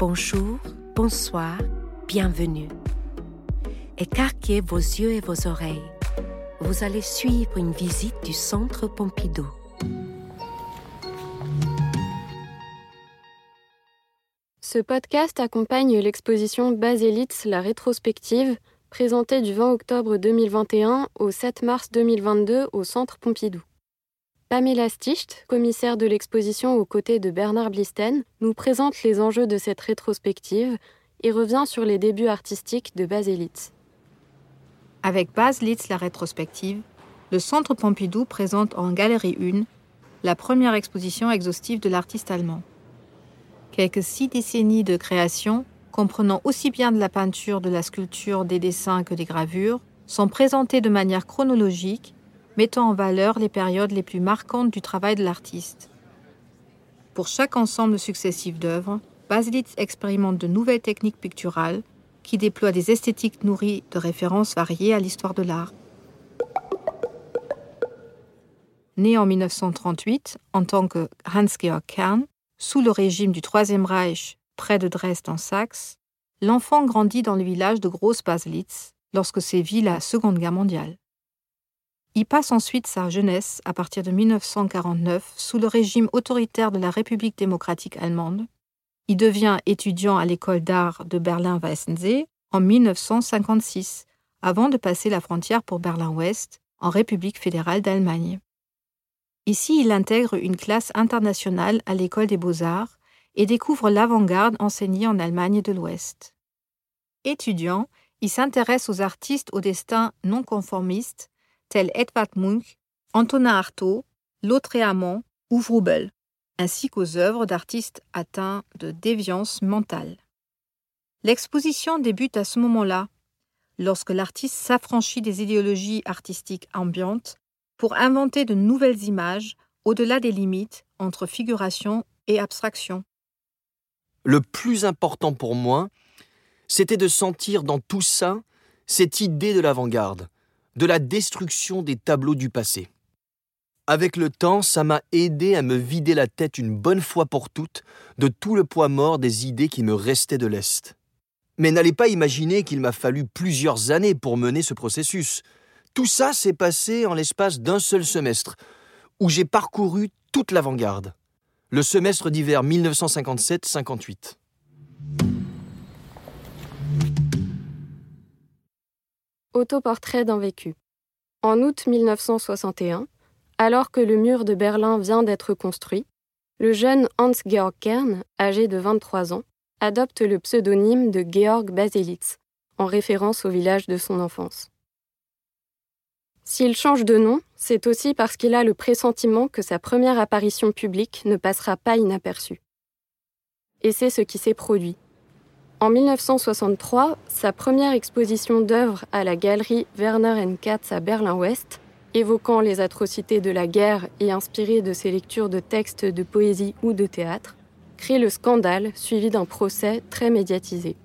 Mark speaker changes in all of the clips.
Speaker 1: Bonjour, bonsoir, bienvenue. Écarquez vos yeux et vos oreilles. Vous allez suivre une visite du Centre Pompidou.
Speaker 2: Ce podcast accompagne l'exposition Baselitz, la rétrospective, présentée du 20 octobre 2021 au 7 mars 2022 au Centre Pompidou. Pamela Sticht, commissaire de l'exposition aux côtés de Bernard Blisten, nous présente les enjeux de cette rétrospective et revient sur les débuts artistiques de Baselitz.
Speaker 3: Avec Baselitz la rétrospective, le Centre Pompidou présente en Galerie 1 la première exposition exhaustive de l'artiste allemand. Quelques six décennies de création, comprenant aussi bien de la peinture, de la sculpture, des dessins que des gravures, sont présentées de manière chronologique mettant en valeur les périodes les plus marquantes du travail de l'artiste. Pour chaque ensemble successif d'œuvres, Baselitz expérimente de nouvelles techniques picturales qui déploient des esthétiques nourries de références variées à l'histoire de l'art. Né en 1938 en tant que Hans-Georg Kern, sous le régime du Troisième Reich près de Dresde en Saxe, l'enfant grandit dans le village de Groß Baselitz lorsque sévit la Seconde Guerre mondiale. Il passe ensuite sa jeunesse, à partir de 1949, sous le régime autoritaire de la République démocratique allemande. Il devient étudiant à l'école d'art de Berlin-Weissensee en 1956, avant de passer la frontière pour Berlin-Ouest, en République fédérale d'Allemagne. Ici, il intègre une classe internationale à l'école des beaux-arts et découvre l'avant-garde enseignée en Allemagne de l'Ouest. Étudiant, il s'intéresse aux artistes au destin non conformiste tels Edvard Munch, Antonin Artaud, Lautréamont ou Vroubel, ainsi qu'aux œuvres d'artistes atteints de déviance mentale. L'exposition débute à ce moment-là, lorsque l'artiste s'affranchit des idéologies artistiques ambiantes pour inventer de nouvelles images au-delà des limites entre figuration et abstraction.
Speaker 4: Le plus important pour moi, c'était de sentir dans tout ça cette idée de l'avant-garde, de la destruction des tableaux du passé. Avec le temps, ça m'a aidé à me vider la tête une bonne fois pour toutes de tout le poids mort des idées qui me restaient de l'Est. Mais n'allez pas imaginer qu'il m'a fallu plusieurs années pour mener ce processus. Tout ça s'est passé en l'espace d'un seul semestre, où j'ai parcouru toute l'avant-garde. Le semestre d'hiver 1957-58.
Speaker 2: Autoportrait d'un vécu. En août 1961, alors que le mur de Berlin vient d'être construit, le jeune Hans-Georg Kern, âgé de 23 ans, adopte le pseudonyme de Georg Baselitz, en référence au village de son enfance. S'il change de nom, c'est aussi parce qu'il a le pressentiment que sa première apparition publique ne passera pas inaperçue. Et c'est ce qui s'est produit. En 1963, sa première exposition d'œuvres à la galerie Werner Katz à Berlin-Ouest, évoquant les atrocités de la guerre et inspirée de ses lectures de textes de poésie ou de théâtre, crée le scandale suivi d'un procès très médiatisé.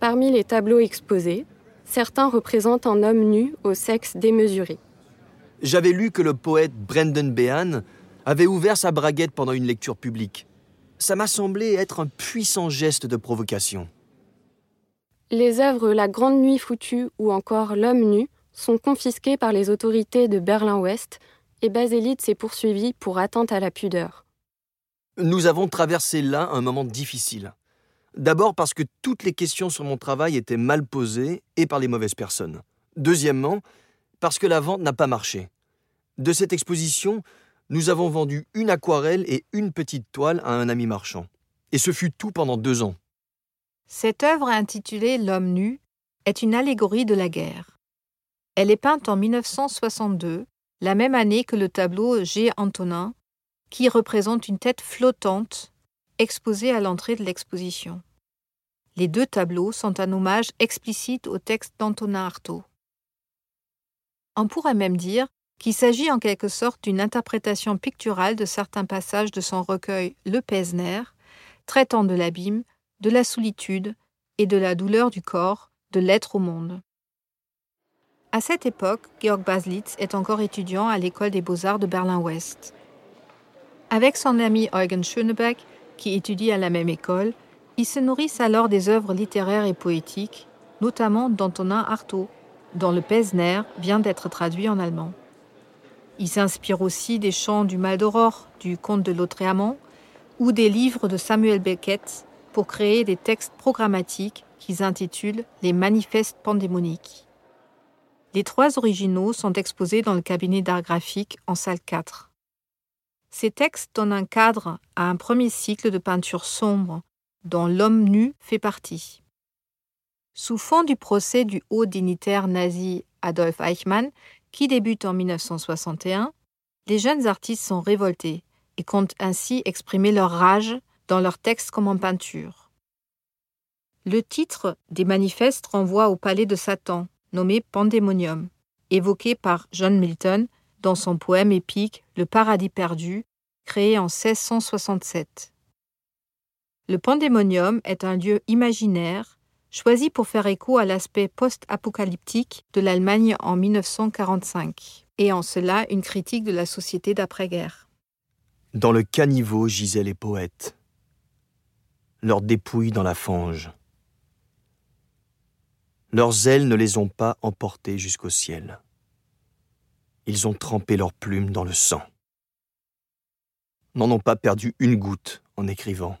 Speaker 2: Parmi les tableaux exposés, certains représentent un homme nu au sexe démesuré.
Speaker 4: J'avais lu que le poète Brendan Behan avait ouvert sa braguette pendant une lecture publique ça m'a semblé être un puissant geste de provocation.
Speaker 2: Les œuvres La Grande Nuit foutue ou encore L'homme nu sont confisquées par les autorités de Berlin-Ouest et Baselitz est poursuivi pour atteinte à la pudeur.
Speaker 4: Nous avons traversé là un moment difficile. D'abord parce que toutes les questions sur mon travail étaient mal posées et par les mauvaises personnes. Deuxièmement, parce que la vente n'a pas marché. De cette exposition, nous avons vendu une aquarelle et une petite toile à un ami marchand. Et ce fut tout pendant deux ans.
Speaker 3: Cette œuvre intitulée L'homme nu est une allégorie de la guerre. Elle est peinte en 1962, la même année que le tableau G. Antonin, qui représente une tête flottante exposée à l'entrée de l'exposition. Les deux tableaux sont un hommage explicite au texte d'Antonin Artaud. On pourrait même dire qu'il s'agit en quelque sorte d'une interprétation picturale de certains passages de son recueil Le Pesner, traitant de l'abîme, de la solitude et de la douleur du corps, de l'être au monde. À cette époque, Georg Baslitz est encore étudiant à l'école des beaux-arts de Berlin-Ouest. Avec son ami Eugen Schönebeck, qui étudie à la même école, Ils se nourrissent alors des œuvres littéraires et poétiques, notamment d'Antonin Artaud, dont le Pesner vient d'être traduit en allemand. Ils s'inspirent aussi des chants du Mal d'Aurore, du Comte de Lautréamont, ou des livres de Samuel Beckett pour créer des textes programmatiques qu'ils intitulent les manifestes pandémoniques. Les trois originaux sont exposés dans le cabinet d'art graphique en salle 4. Ces textes donnent un cadre à un premier cycle de peinture sombre dont l'homme nu fait partie. Sous fond du procès du haut dignitaire nazi Adolf Eichmann, qui débute en 1961, les jeunes artistes sont révoltés et comptent ainsi exprimer leur rage dans leurs textes comme en peinture. Le titre des manifestes renvoie au palais de Satan, nommé Pandémonium, évoqué par John Milton dans son poème épique Le paradis perdu, créé en 1667. Le Pandémonium est un lieu imaginaire choisi pour faire écho à l'aspect post-apocalyptique de l'Allemagne en 1945, et en cela une critique de la société d'après-guerre.
Speaker 4: Dans le caniveau gisaient les poètes, leurs dépouilles dans la fange. Leurs ailes ne les ont pas emportés jusqu'au ciel. Ils ont trempé leurs plumes dans le sang. N'en ont pas perdu une goutte en écrivant.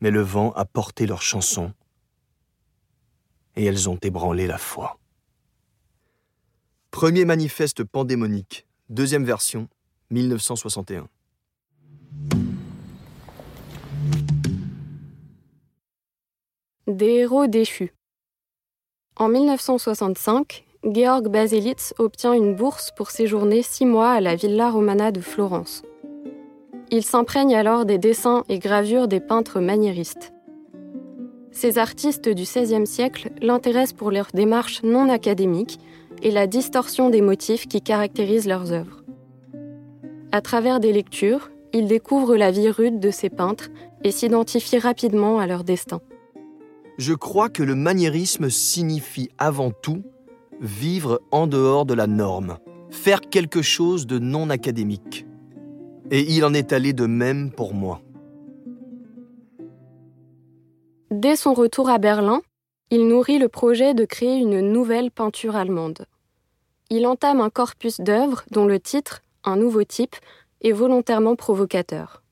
Speaker 4: Mais le vent a porté leurs chansons et elles ont ébranlé la foi. Premier manifeste pandémonique, deuxième version, 1961.
Speaker 2: Des héros déchus. En 1965, Georg Baselitz obtient une bourse pour séjourner six mois à la Villa Romana de Florence. Il s'imprègne alors des dessins et gravures des peintres maniéristes. Ces artistes du XVIe siècle l'intéressent pour leur démarche non académique et la distorsion des motifs qui caractérisent leurs œuvres. À travers des lectures, il découvre la vie rude de ces peintres et s'identifie rapidement à leur destin.
Speaker 4: Je crois que le maniérisme signifie avant tout vivre en dehors de la norme, faire quelque chose de non académique. Et il en est allé de même pour moi.
Speaker 2: Dès son retour à Berlin, il nourrit le projet de créer une nouvelle peinture allemande. Il entame un corpus d'œuvres dont le titre, Un nouveau type, est volontairement provocateur.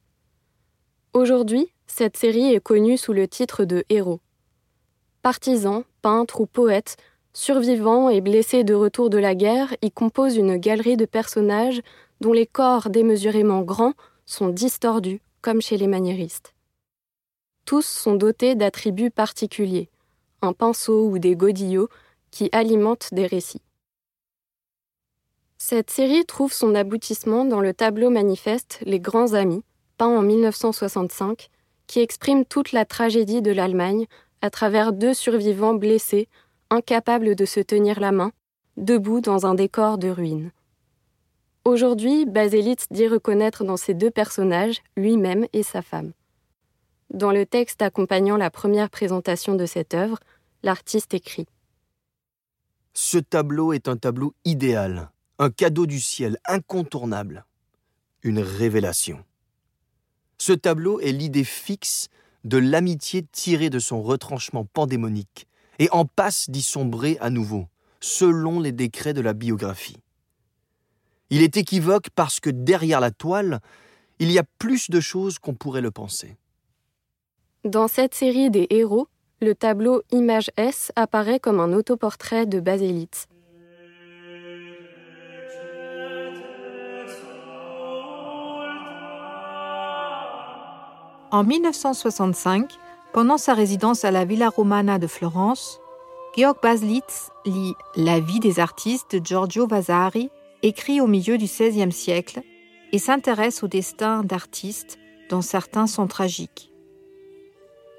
Speaker 2: Aujourd'hui, cette série est connue sous le titre de Héros. Partisans, peintres ou poètes, survivants et blessés de retour de la guerre y composent une galerie de personnages dont les corps démesurément grands sont distordus, comme chez les maniéristes. Tous sont dotés d'attributs particuliers, un pinceau ou des godillots qui alimentent des récits. Cette série trouve son aboutissement dans le tableau manifeste Les Grands Amis, peint en 1965, qui exprime toute la tragédie de l'Allemagne à travers deux survivants blessés, incapables de se tenir la main, debout dans un décor de ruines. Aujourd'hui, Baselitz dit reconnaître dans ces deux personnages lui-même et sa femme. Dans le texte accompagnant la première présentation de cette œuvre, l'artiste écrit
Speaker 4: Ce tableau est un tableau idéal, un cadeau du ciel incontournable, une révélation. Ce tableau est l'idée fixe de l'amitié tirée de son retranchement pandémonique et en passe d'y sombrer à nouveau, selon les décrets de la biographie. Il est équivoque parce que derrière la toile, il y a plus de choses qu'on pourrait le penser.
Speaker 2: Dans cette série des héros, le tableau Image S apparaît comme un autoportrait de Baselitz.
Speaker 3: En 1965, pendant sa résidence à la Villa Romana de Florence, Georg Baselitz lit La vie des artistes de Giorgio Vasari, écrit au milieu du XVIe siècle, et s'intéresse au destin d'artistes dont certains sont tragiques.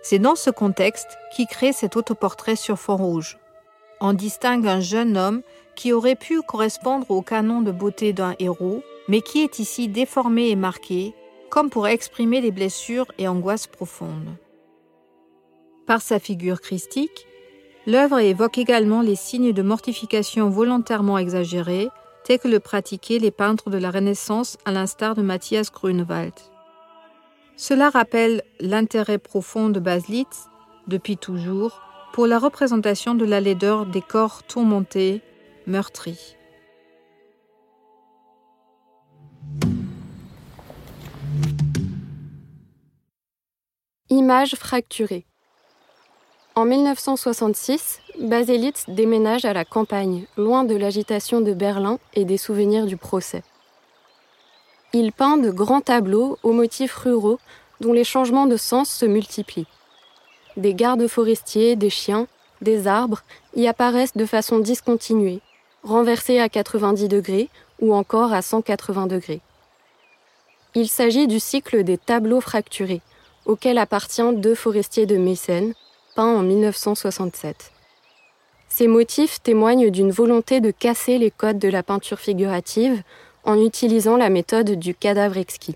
Speaker 3: C'est dans ce contexte qu'il crée cet autoportrait sur fond rouge. On distingue un jeune homme qui aurait pu correspondre au canon de beauté d'un héros, mais qui est ici déformé et marqué, comme pour exprimer les blessures et angoisses profondes. Par sa figure christique, l'œuvre évoque également les signes de mortification volontairement exagérés, tels que le pratiquaient les peintres de la Renaissance à l'instar de Matthias Grunewald. Cela rappelle l'intérêt profond de Baslitz, depuis toujours, pour la représentation de la laideur des corps tourmentés, meurtris.
Speaker 2: Images fracturées. En 1966, Baselitz déménage à la campagne, loin de l'agitation de Berlin et des souvenirs du procès. Il peint de grands tableaux aux motifs ruraux dont les changements de sens se multiplient. Des gardes forestiers, des chiens, des arbres y apparaissent de façon discontinuée, renversés à 90 degrés ou encore à 180 degrés. Il s'agit du cycle des tableaux fracturés, auquel appartient Deux forestiers de Mécène, peint en 1967. Ces motifs témoignent d'une volonté de casser les codes de la peinture figurative en utilisant la méthode du cadavre exquis.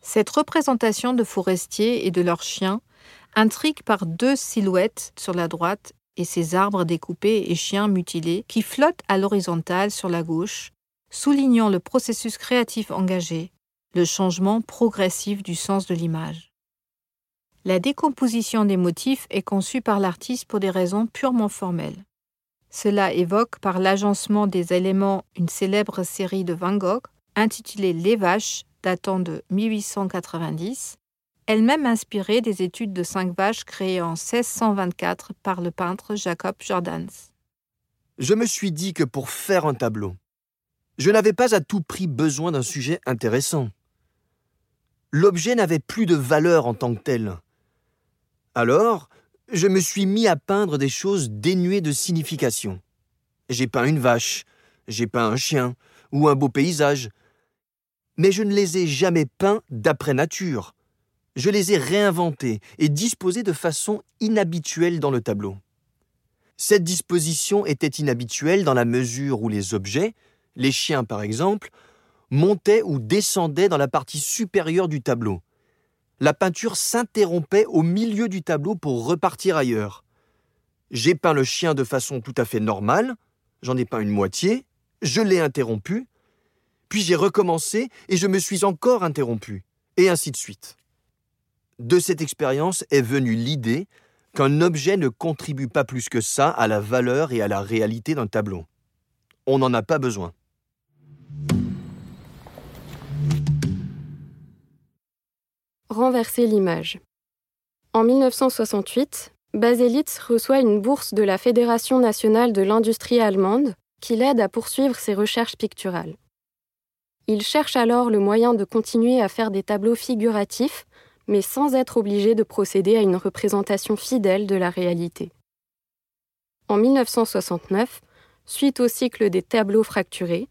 Speaker 3: Cette représentation de forestiers et de leurs chiens intrigue par deux silhouettes sur la droite et ces arbres découpés et chiens mutilés qui flottent à l'horizontale sur la gauche, soulignant le processus créatif engagé, le changement progressif du sens de l'image. La décomposition des motifs est conçue par l'artiste pour des raisons purement formelles. Cela évoque par l'agencement des éléments une célèbre série de Van Gogh intitulée Les Vaches, datant de 1890, elle-même inspirée des études de cinq vaches créées en 1624 par le peintre Jacob Jordans.
Speaker 4: Je me suis dit que pour faire un tableau, je n'avais pas à tout prix besoin d'un sujet intéressant. L'objet n'avait plus de valeur en tant que tel. Alors, je me suis mis à peindre des choses dénuées de signification. J'ai peint une vache, j'ai peint un chien, ou un beau paysage. Mais je ne les ai jamais peints d'après nature. Je les ai réinventés et disposés de façon inhabituelle dans le tableau. Cette disposition était inhabituelle dans la mesure où les objets, les chiens par exemple, montaient ou descendaient dans la partie supérieure du tableau, la peinture s'interrompait au milieu du tableau pour repartir ailleurs. J'ai peint le chien de façon tout à fait normale, j'en ai peint une moitié, je l'ai interrompu, puis j'ai recommencé et je me suis encore interrompu, et ainsi de suite. De cette expérience est venue l'idée qu'un objet ne contribue pas plus que ça à la valeur et à la réalité d'un tableau. On n'en a pas besoin.
Speaker 2: Renverser l'image. En 1968, Baselitz reçoit une bourse de la Fédération nationale de l'industrie allemande qui l'aide à poursuivre ses recherches picturales. Il cherche alors le moyen de continuer à faire des tableaux figuratifs, mais sans être obligé de procéder à une représentation fidèle de la réalité. En 1969, suite au cycle des tableaux fracturés,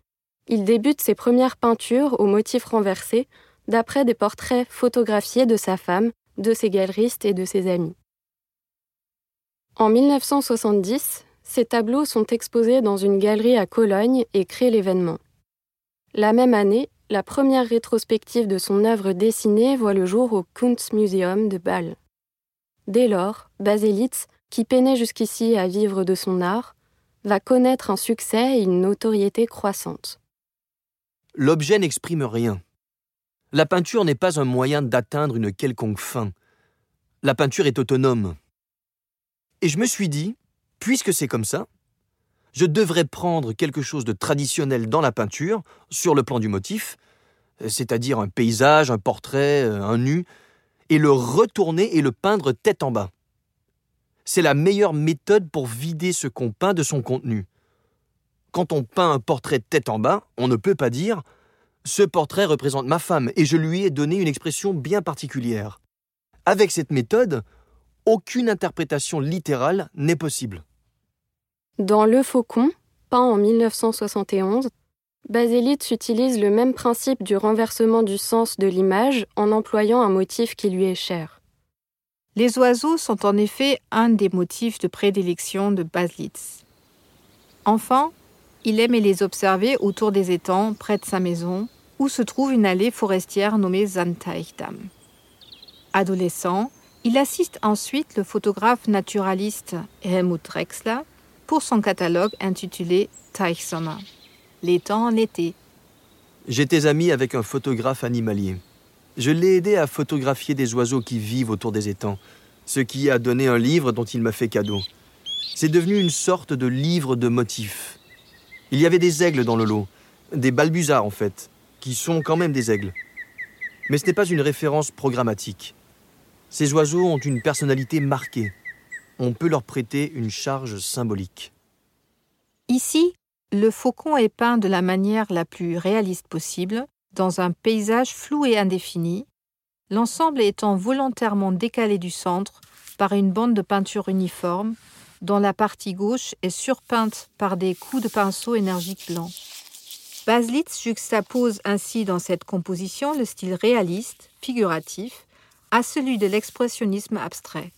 Speaker 2: il débute ses premières peintures aux motifs renversés d'après des portraits photographiés de sa femme, de ses galeristes et de ses amis. En 1970, ces tableaux sont exposés dans une galerie à Cologne et créent l'événement. La même année, la première rétrospective de son œuvre dessinée voit le jour au Kunstmuseum de Bâle. Dès lors, Baselitz, qui peinait jusqu'ici à vivre de son art, va connaître un succès et une notoriété croissante.
Speaker 4: L'objet n'exprime rien. La peinture n'est pas un moyen d'atteindre une quelconque fin. La peinture est autonome. Et je me suis dit, puisque c'est comme ça, je devrais prendre quelque chose de traditionnel dans la peinture, sur le plan du motif, c'est-à-dire un paysage, un portrait, un nu, et le retourner et le peindre tête en bas. C'est la meilleure méthode pour vider ce qu'on peint de son contenu. Quand on peint un portrait tête en bas, on ne peut pas dire ce portrait représente ma femme et je lui ai donné une expression bien particulière. Avec cette méthode, aucune interprétation littérale n'est possible.
Speaker 2: Dans Le Faucon, peint en 1971, Baselitz utilise le même principe du renversement du sens de l'image en employant un motif qui lui est cher.
Speaker 3: Les oiseaux sont en effet un des motifs de prédilection de Baselitz. Enfin, il aimait les observer autour des étangs près de sa maison, où se trouve une allée forestière nommée Zanteichdamm. Adolescent, il assiste ensuite le photographe naturaliste Helmut Drexler pour son catalogue intitulé Teichsommer, l'étang en été.
Speaker 4: J'étais ami avec un photographe animalier. Je l'ai aidé à photographier des oiseaux qui vivent autour des étangs, ce qui a donné un livre dont il m'a fait cadeau. C'est devenu une sorte de livre de motifs. Il y avait des aigles dans le lot, des balbuzards en fait, qui sont quand même des aigles. Mais ce n'est pas une référence programmatique. Ces oiseaux ont une personnalité marquée. On peut leur prêter une charge symbolique.
Speaker 3: Ici, le faucon est peint de la manière la plus réaliste possible, dans un paysage flou et indéfini, l'ensemble étant volontairement décalé du centre par une bande de peinture uniforme, dont la partie gauche est surpeinte par des coups de pinceau énergiques blancs. Baslitz juxtapose ainsi dans cette composition le style réaliste, figuratif, à celui de l'expressionnisme abstrait.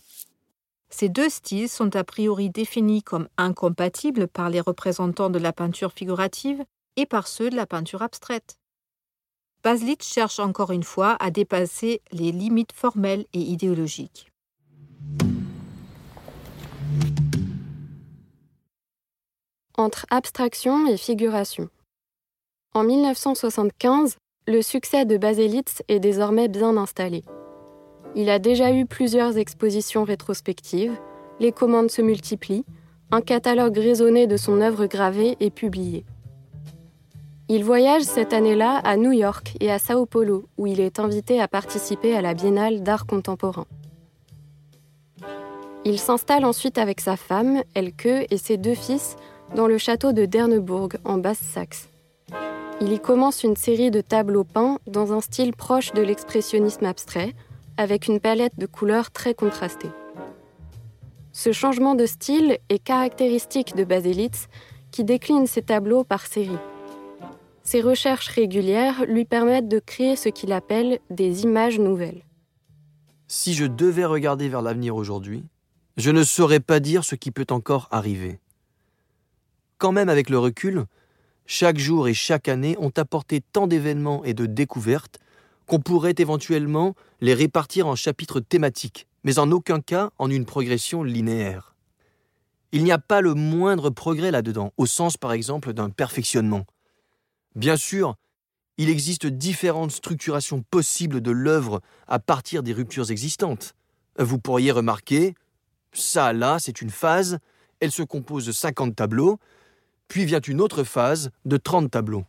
Speaker 3: Ces deux styles sont a priori définis comme incompatibles par les représentants de la peinture figurative et par ceux de la peinture abstraite. Baslitz cherche encore une fois à dépasser les limites formelles et idéologiques.
Speaker 2: Entre abstraction et figuration. En 1975, le succès de Baselitz est désormais bien installé. Il a déjà eu plusieurs expositions rétrospectives, les commandes se multiplient, un catalogue raisonné de son œuvre gravée est publié. Il voyage cette année-là à New York et à Sao Paulo, où il est invité à participer à la Biennale d'art contemporain. Il s'installe ensuite avec sa femme, Elke, et ses deux fils dans le château de Dernebourg, en Basse-Saxe. Il y commence une série de tableaux peints dans un style proche de l'expressionnisme abstrait, avec une palette de couleurs très contrastée. Ce changement de style est caractéristique de Baselitz, qui décline ses tableaux par série. Ses recherches régulières lui permettent de créer ce qu'il appelle des images nouvelles.
Speaker 4: Si je devais regarder vers l'avenir aujourd'hui, je ne saurais pas dire ce qui peut encore arriver. Quand même avec le recul, chaque jour et chaque année ont apporté tant d'événements et de découvertes qu'on pourrait éventuellement les répartir en chapitres thématiques, mais en aucun cas en une progression linéaire. Il n'y a pas le moindre progrès là-dedans, au sens par exemple d'un perfectionnement. Bien sûr, il existe différentes structurations possibles de l'œuvre à partir des ruptures existantes. Vous pourriez remarquer, ça là, c'est une phase, elle se compose de 50 tableaux, puis vient une autre phase de 30 tableaux.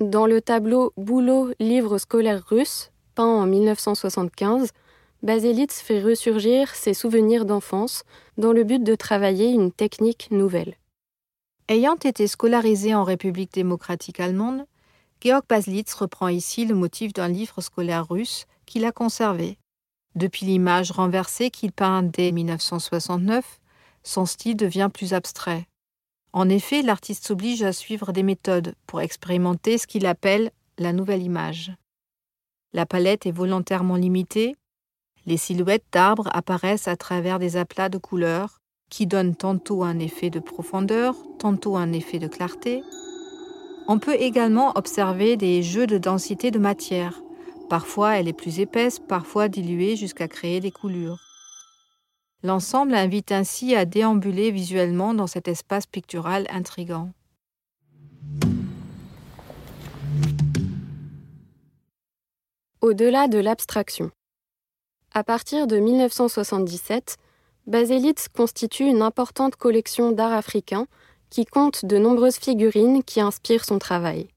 Speaker 2: Dans le tableau Boulot, livre scolaire russe, peint en 1975, Baselitz fait ressurgir ses souvenirs d'enfance dans le but de travailler une technique nouvelle.
Speaker 3: Ayant été scolarisé en République démocratique allemande, Georg Baselitz reprend ici le motif d'un livre scolaire russe qu'il a conservé. Depuis l'image renversée qu'il peint dès 1969, son style devient plus abstrait. En effet, l'artiste s'oblige à suivre des méthodes pour expérimenter ce qu'il appelle la nouvelle image. La palette est volontairement limitée, les silhouettes d'arbres apparaissent à travers des aplats de couleurs qui donnent tantôt un effet de profondeur, tantôt un effet de clarté. On peut également observer des jeux de densité de matière. Parfois elle est plus épaisse, parfois diluée jusqu'à créer des coulures. L'ensemble invite ainsi à déambuler visuellement dans cet espace pictural intrigant.
Speaker 2: Au-delà de l'abstraction. À partir de 1977, Baselitz constitue une importante collection d'art africain qui compte de nombreuses figurines qui inspirent son travail.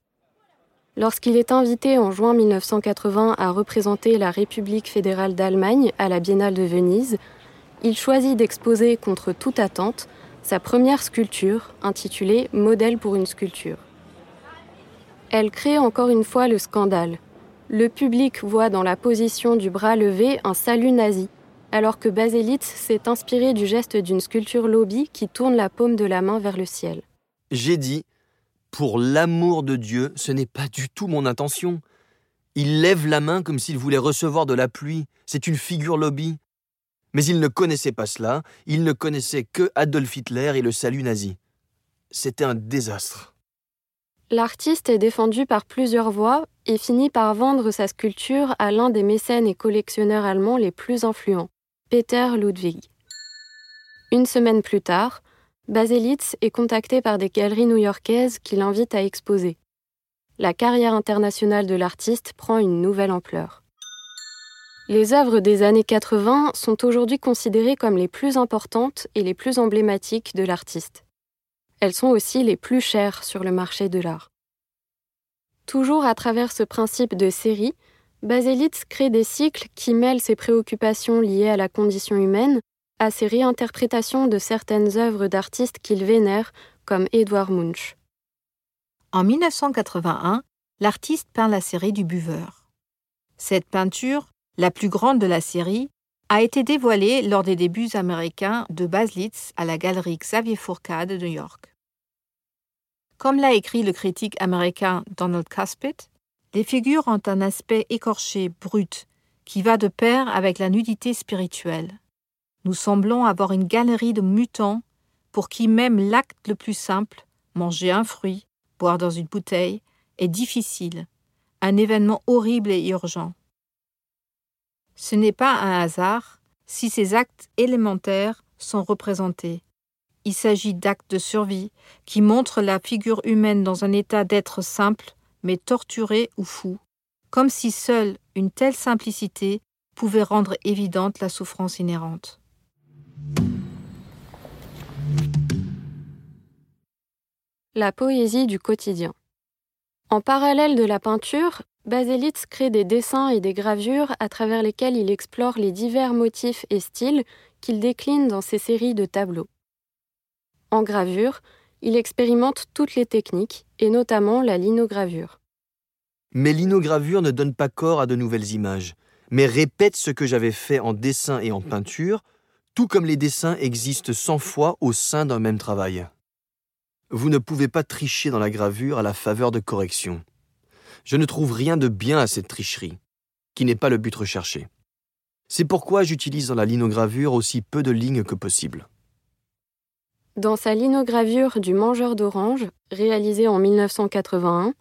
Speaker 2: Lorsqu'il est invité en juin 1980 à représenter la République fédérale d'Allemagne à la Biennale de Venise, il choisit d'exposer contre toute attente sa première sculpture intitulée Modèle pour une sculpture. Elle crée encore une fois le scandale. Le public voit dans la position du bras levé un salut nazi, alors que Baselitz s'est inspiré du geste d'une sculpture lobby qui tourne la paume de la main vers le ciel.
Speaker 4: J'ai dit, pour l'amour de Dieu, ce n'est pas du tout mon intention. Il lève la main comme s'il voulait recevoir de la pluie. C'est une figure lobby. Mais il ne connaissait pas cela, il ne connaissait que Adolf Hitler et le salut nazi. C'était un désastre.
Speaker 2: L'artiste est défendu par plusieurs voix et finit par vendre sa sculpture à l'un des mécènes et collectionneurs allemands les plus influents, Peter Ludwig. Une semaine plus tard, Baselitz est contacté par des galeries new-yorkaises qui l'invitent à exposer. la carrière internationale de l'artiste prend une nouvelle ampleur. Les œuvres des années 80 sont aujourd'hui considérées comme les plus importantes et les plus emblématiques de l'artiste. Elles sont aussi les plus chères sur le marché de l'art. Toujours à travers ce principe de série, Baselitz crée des cycles qui mêlent ses préoccupations liées à la condition humaine à ses réinterprétations de certaines œuvres d'artistes qu'il vénère, comme Edouard Munch.
Speaker 3: En 1981, l'artiste peint la série du buveur. Cette peinture, la plus grande de la série, a été dévoilée lors des débuts américains de Baselitz à la galerie Xavier Fourcade de New York. Comme l'a écrit le critique américain Donald Caspit, les figures ont un aspect écorché, brut, qui va de pair avec la nudité spirituelle. Nous semblons avoir une galerie de mutants pour qui même l'acte le plus simple, manger un fruit, boire dans une bouteille, est difficile, un événement horrible et urgent. Ce n'est pas un hasard si ces actes élémentaires sont représentés. Il s'agit d'actes de survie qui montrent la figure humaine dans un état d'être simple, mais torturé ou fou, comme si seule une telle simplicité pouvait rendre évidente la souffrance inhérente.
Speaker 2: La poésie du quotidien. En parallèle de la peinture, Baselitz crée des dessins et des gravures à travers lesquels il explore les divers motifs et styles qu'il décline dans ses séries de tableaux. En gravure, il expérimente toutes les techniques, et notamment la linogravure.
Speaker 4: Mais l'inogravure ne donne pas corps à de nouvelles images, mais répète ce que j'avais fait en dessin et en peinture, tout comme les dessins existent cent fois au sein d'un même travail. Vous ne pouvez pas tricher dans la gravure à la faveur de corrections. Je ne trouve rien de bien à cette tricherie, qui n'est pas le but recherché. C'est pourquoi j'utilise dans la linogravure aussi peu de lignes que possible.
Speaker 2: Dans sa linogravure du Mangeur d'orange, réalisée en 1981,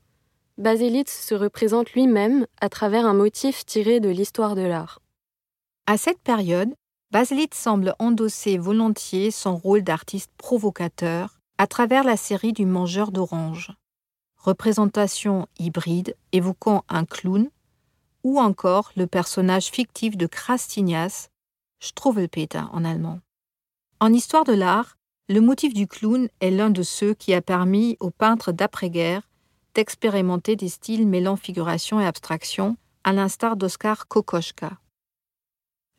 Speaker 2: Baselitz se représente lui-même à travers un motif tiré de l'histoire de l'art.
Speaker 3: À cette période, Baselitz semble endosser volontiers son rôle d'artiste provocateur à travers la série du Mangeur d'orange. Représentation hybride évoquant un clown ou encore le personnage fictif de Krastignas, Struwwelpeter en allemand. En histoire de l'art, le motif du clown est l'un de ceux qui a permis aux peintres d'après-guerre d'expérimenter des styles mêlant figuration et abstraction, à l'instar d'Oskar Kokoschka.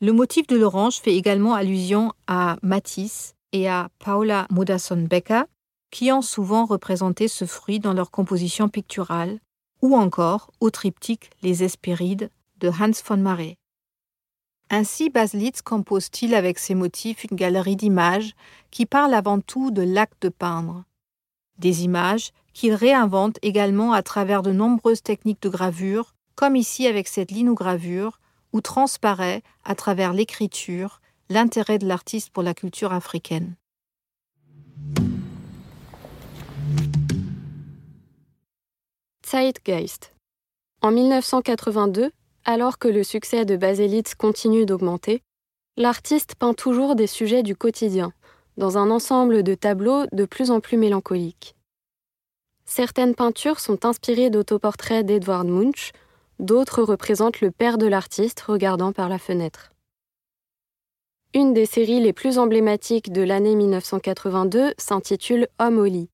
Speaker 3: Le motif de l'orange fait également allusion à Matisse et à Paula Modersohn-Becker, qui ont souvent représenté ce fruit dans leurs compositions picturales, ou encore au triptyque Les Hespérides de Hans von Maré. Ainsi, Baslitz compose-t-il avec ses motifs une galerie d'images qui parle avant tout de l'acte de peindre. Des images qu'il réinvente également à travers de nombreuses techniques de gravure, comme ici avec cette linogravure, où transparaît, à travers l'écriture, l'intérêt de l'artiste pour la culture africaine.
Speaker 2: En 1982, alors que le succès de Baselitz continue d'augmenter, l'artiste peint toujours des sujets du quotidien, dans un ensemble de tableaux de plus en plus mélancoliques. Certaines peintures sont inspirées d'autoportraits d'Edvard Munch, d'autres représentent le père de l'artiste regardant par la fenêtre. Une des séries les plus emblématiques de l'année 1982 s'intitule Homme au lit.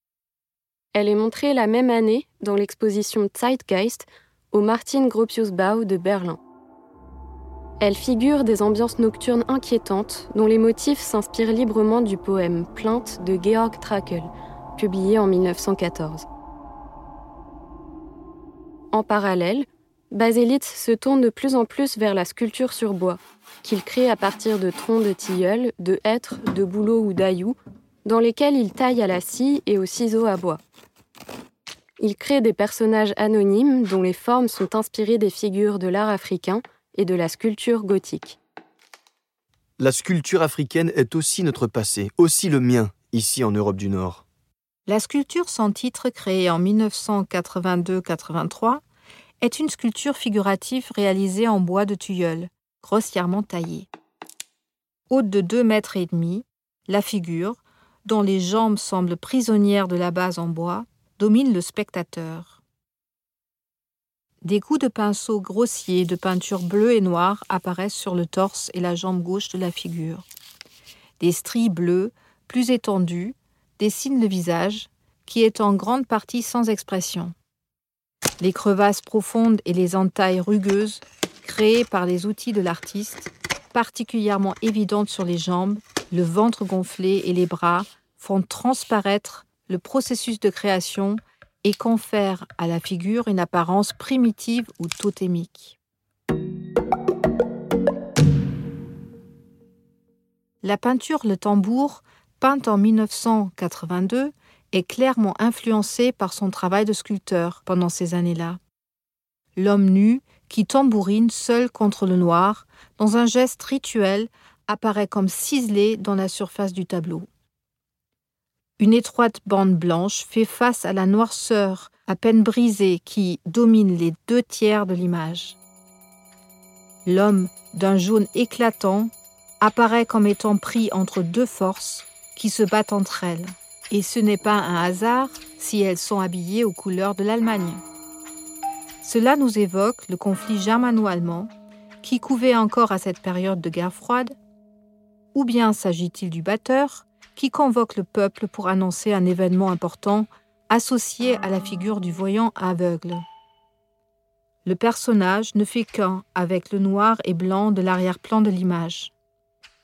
Speaker 2: Elle est montrée la même année dans l'exposition Zeitgeist au Martin Gropiusbau de Berlin. Elle figure des ambiances nocturnes inquiétantes dont les motifs s'inspirent librement du poème Plainte de Georg Trakl, publié en 1914. En parallèle, Baselitz se tourne de plus en plus vers la sculpture sur bois, qu'il crée à partir de troncs de tilleul, de hêtres, de bouleaux ou d'ailloux, dans lesquels il taille à la scie et au ciseau à bois. Il crée des personnages anonymes dont les formes sont inspirées des figures de l'art africain et de la sculpture gothique.
Speaker 4: La sculpture africaine est aussi notre passé, aussi le mien, ici en Europe du Nord.
Speaker 3: La sculpture sans titre, créée en 1982-83, est une sculpture figurative réalisée en bois de tuyeul, grossièrement taillée. Haute de deux mètres et demi, la figure, dont les jambes semblent prisonnières de la base en bois, domine le spectateur. Des coups de pinceau grossiers de peinture bleue et noire apparaissent sur le torse et la jambe gauche de la figure. Des stries bleues, plus étendues, dessinent le visage, qui est en grande partie sans expression. Les crevasses profondes et les entailles rugueuses, créées par les outils de l'artiste, particulièrement évidentes sur les jambes, le ventre gonflé et les bras, font transparaître le processus de création et confère à la figure une apparence primitive ou totémique. La peinture Le Tambour, peinte en 1982, est clairement influencée par son travail de sculpteur pendant ces années-là. L'homme nu, qui tambourine seul contre le noir, dans un geste rituel, apparaît comme ciselé dans la surface du tableau. Une étroite bande blanche fait face à la noirceur à peine brisée qui domine les deux tiers de l'image. L'homme, d'un jaune éclatant, apparaît comme étant pris entre deux forces qui se battent entre elles. Et ce n'est pas un hasard si elles sont habillées aux couleurs de l'Allemagne. Cela nous évoque le conflit germano-allemand qui couvait encore à cette période de guerre froide, ou bien s'agit-il du batteur qui convoque le peuple pour annoncer un événement important associé à la figure du voyant aveugle. Le personnage ne fait qu'un avec le noir et blanc de l'arrière-plan de l'image.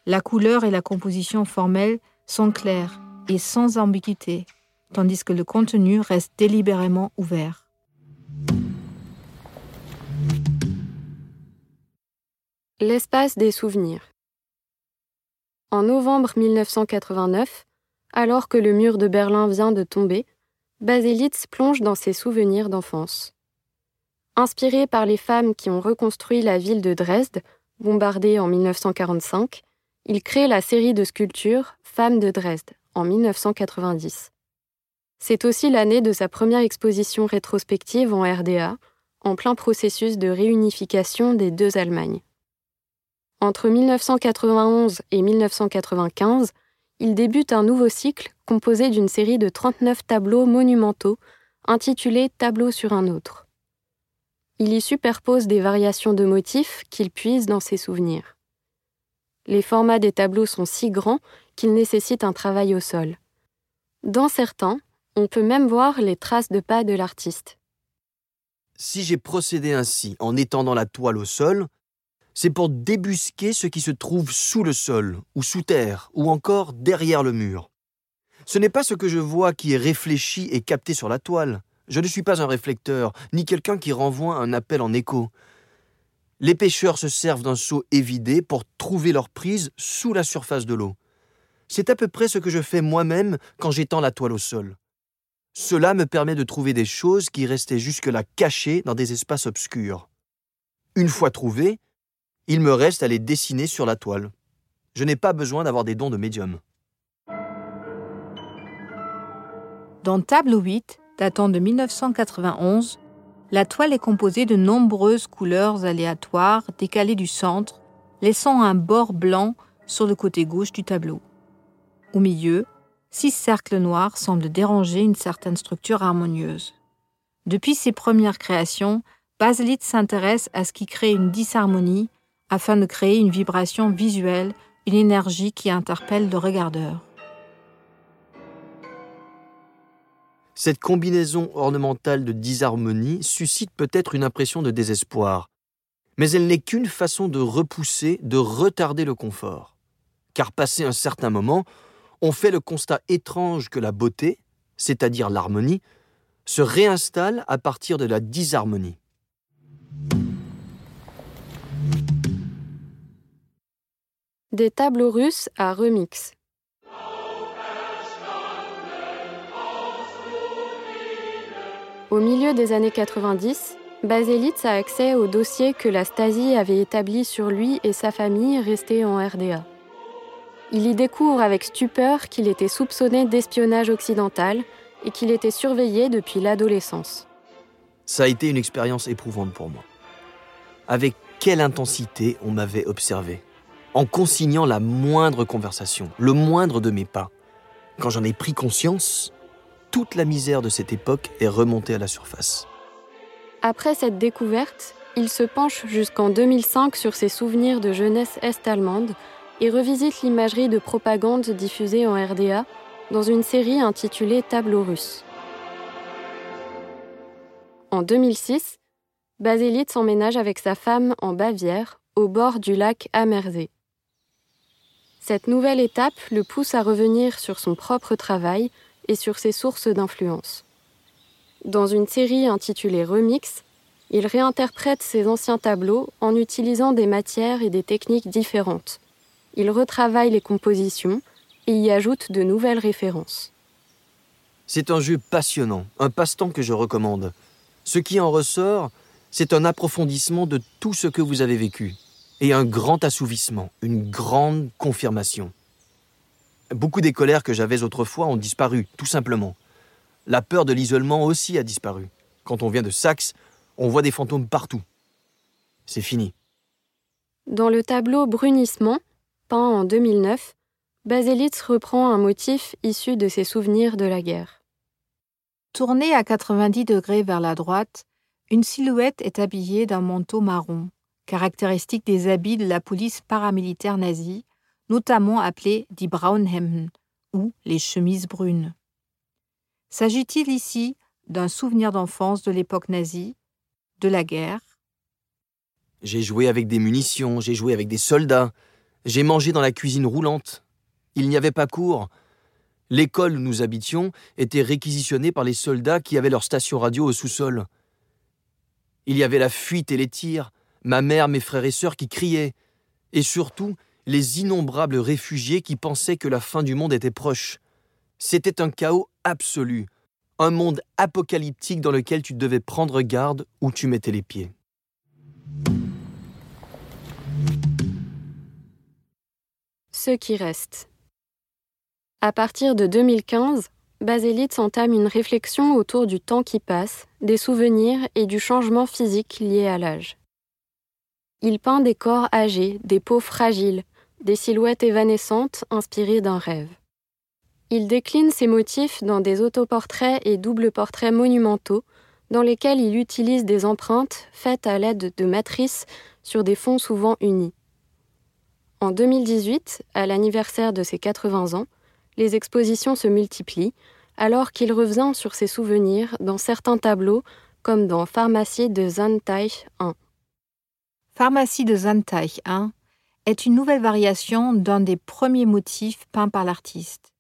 Speaker 3: La couleur et la composition formelle sont claires et sans ambiguïté, tandis que le contenu reste délibérément ouvert.
Speaker 2: L'espace des souvenirs. En novembre 1989, alors que le mur de Berlin vient de tomber, Baselitz plonge dans ses souvenirs d'enfance. Inspiré par les femmes qui ont reconstruit la ville de Dresde, bombardée en 1945, il crée la série de sculptures Femmes de Dresde en 1990. C'est aussi l'année de sa première exposition rétrospective en RDA, en plein processus de réunification des deux Allemagnes. Entre 1991 et 1995, il débute un nouveau cycle composé d'une série de 39 tableaux monumentaux intitulés Tableaux sur un autre. Il y superpose des variations de motifs qu'il puise dans ses souvenirs. Les formats des tableaux sont si grands qu'ils nécessitent un travail au sol. Dans certains, on peut même voir les traces de pas de l'artiste.
Speaker 4: Si j'ai procédé ainsi en étendant la toile au sol, c'est pour débusquer ce qui se trouve sous le sol, ou sous terre, ou encore derrière le mur. Ce n'est pas ce que je vois qui est réfléchi et capté sur la toile. Je ne suis pas un réflecteur, ni quelqu'un qui renvoie un appel en écho. Les pêcheurs se servent d'un seau évidé pour trouver leur prise sous la surface de l'eau. C'est à peu près ce que je fais moi-même quand j'étends la toile au sol. Cela me permet de trouver des choses qui restaient jusque-là cachées dans des espaces obscurs. Une fois trouvées, il me reste à les dessiner sur la toile. Je n'ai pas besoin d'avoir des dons de médium.
Speaker 3: Dans Tableau 8, datant de 1991, la toile est composée de nombreuses couleurs aléatoires décalées du centre, laissant un bord blanc sur le côté gauche du tableau. Au milieu, six cercles noirs semblent déranger une certaine structure harmonieuse. Depuis ses premières créations, Baselitz s'intéresse à ce qui crée une disharmonie afin de créer une vibration visuelle, une énergie qui interpelle le regardeur.
Speaker 4: Cette combinaison ornementale de disharmonie suscite peut-être une impression de désespoir, mais elle n'est qu'une façon de repousser, de retarder le confort. Car passé un certain moment, on fait le constat étrange que la beauté, c'est-à-dire l'harmonie, se réinstalle à partir de la disharmonie.
Speaker 2: Des tableaux russes à remix. Au milieu des années 90, Baselitz a accès aux dossiers que la Stasi avait établis sur lui et sa famille restés en RDA. Il y découvre avec stupeur qu'il était soupçonné d'espionnage occidental et qu'il était surveillé depuis l'adolescence.
Speaker 4: Ça a été une expérience éprouvante pour moi. Avec quelle intensité on m'avait observé en consignant la moindre conversation, le moindre de mes pas. Quand j'en ai pris conscience, toute la misère de cette époque est remontée à la surface.
Speaker 2: Après cette découverte, il se penche jusqu'en 2005 sur ses souvenirs de jeunesse est-allemande et revisite l'imagerie de propagande diffusée en RDA dans une série intitulée Tableau russe. En 2006, Baselitz emménage avec sa femme en Bavière, au bord du lac Ammersee. Cette nouvelle étape le pousse à revenir sur son propre travail et sur ses sources d'influence. Dans une série intitulée Remix, il réinterprète ses anciens tableaux en utilisant des matières et des techniques différentes. Il retravaille les compositions et y ajoute de nouvelles références.
Speaker 4: C'est un jeu passionnant, un passe-temps que je recommande. Ce qui en ressort, c'est un approfondissement de tout ce que vous avez vécu et un grand assouvissement, une grande confirmation. Beaucoup des colères que j'avais autrefois ont disparu, tout simplement. La peur de l'isolement aussi a disparu. Quand on vient de Saxe, on voit des fantômes partout. C'est fini.
Speaker 2: Dans le tableau Brunissement, peint en 2009, Baselitz reprend un motif issu de ses souvenirs de la guerre.
Speaker 3: Tourné à 90 degrés vers la droite, une silhouette est habillée d'un manteau marron, caractéristique des habits de la police paramilitaire nazie, notamment appelés die Braunhemden ou les chemises brunes. S'agit-il ici d'un souvenir d'enfance de l'époque nazie, de la guerre?
Speaker 4: J'ai joué avec des munitions, j'ai joué avec des soldats, j'ai mangé dans la cuisine roulante, il n'y avait pas cours. L'école où nous habitions était réquisitionnée par les soldats qui avaient leur station radio au sous-sol. Il y avait la fuite et les tirs, ma mère, mes frères et sœurs qui criaient, et surtout les innombrables réfugiés qui pensaient que la fin du monde était proche. C'était un chaos absolu, un monde apocalyptique dans lequel tu devais prendre garde où tu mettais les pieds.
Speaker 2: Ce qui reste. À partir de 2015, Baselitz entame une réflexion autour du temps qui passe, des souvenirs et du changement physique lié à l'âge. Il peint des corps âgés, des peaux fragiles, des silhouettes évanescentes inspirées d'un rêve. Il décline ses motifs dans des autoportraits et doubles portraits monumentaux, dans lesquels il utilise des empreintes faites à l'aide de matrices sur des fonds souvent unis. En 2018, à l'anniversaire de ses 80 ans, les expositions se multiplient, alors qu'il revient sur ses souvenirs dans certains tableaux, comme dans Pharmacie de Zanteich 1.
Speaker 3: Pharmacie de Zanteich 1 est une nouvelle variation d'un des premiers motifs peints par l'artiste.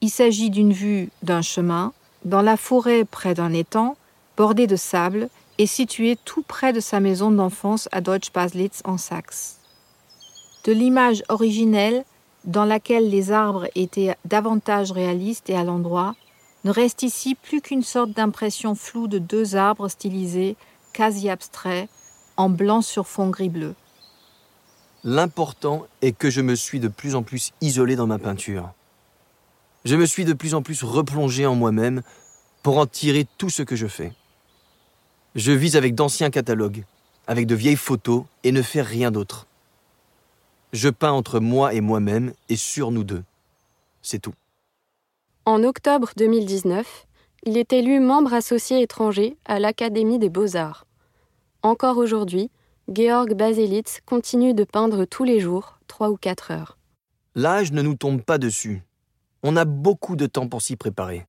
Speaker 3: Il s'agit d'une vue d'un chemin, dans la forêt près d'un étang, bordé de sable et situé tout près de sa maison d'enfance à Deutsch Baslitz en Saxe. De l'image originelle dans laquelle les arbres étaient davantage réalistes et à l'endroit, ne reste ici plus qu'une sorte d'impression floue de deux arbres stylisés, quasi abstraits, en blanc sur fond gris-bleu.
Speaker 4: L'important est que je me suis de plus en plus isolé dans ma peinture. Je me suis de plus en plus replongé en moi-même pour en tirer tout ce que je fais. Je vis avec d'anciens catalogues, avec de vieilles photos et ne fais rien d'autre. Je peins entre moi et moi-même et sur nous deux. C'est tout.
Speaker 2: En octobre 2019, il est élu membre associé étranger à l'Académie des beaux-arts. Encore aujourd'hui, Georg Baselitz continue de peindre tous les jours, trois ou quatre heures.
Speaker 4: L'âge ne nous tombe pas dessus. On a beaucoup de temps pour s'y préparer.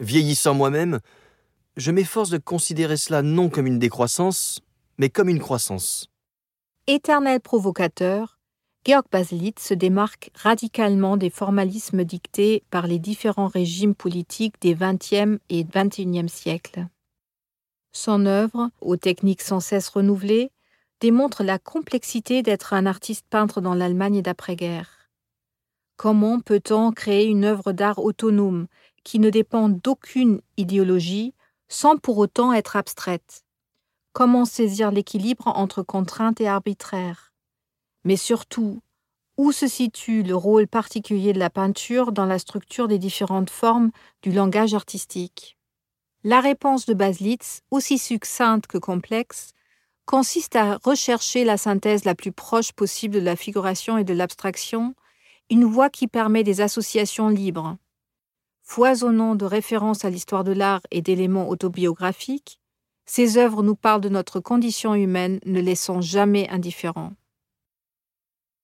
Speaker 4: Vieillissant moi-même, je m'efforce de considérer cela non comme une décroissance, mais comme une croissance.
Speaker 3: Éternel provocateur, Georg Baselitz se démarque radicalement des formalismes dictés par les différents régimes politiques des XXe et XXIe siècles. Son œuvre, aux techniques sans cesse renouvelées, démontre la complexité d'être un artiste peintre dans l'Allemagne d'après-guerre. Comment peut-on créer une œuvre d'art autonome qui ne dépend d'aucune idéologie sans pour autant être abstraite? Comment saisir l'équilibre entre contrainte et arbitraire mais surtout, où se situe le rôle particulier de la peinture dans la structure des différentes formes du langage artistique? La réponse de Baslitz, aussi succincte que complexe, consiste à rechercher la synthèse la plus proche possible de la figuration et de l'abstraction, une voie qui permet des associations libres. Foisonnant de références à l'histoire de l'art et d'éléments autobiographiques, Ses œuvres nous parlent de notre condition humaine, ne laissant jamais indifférent.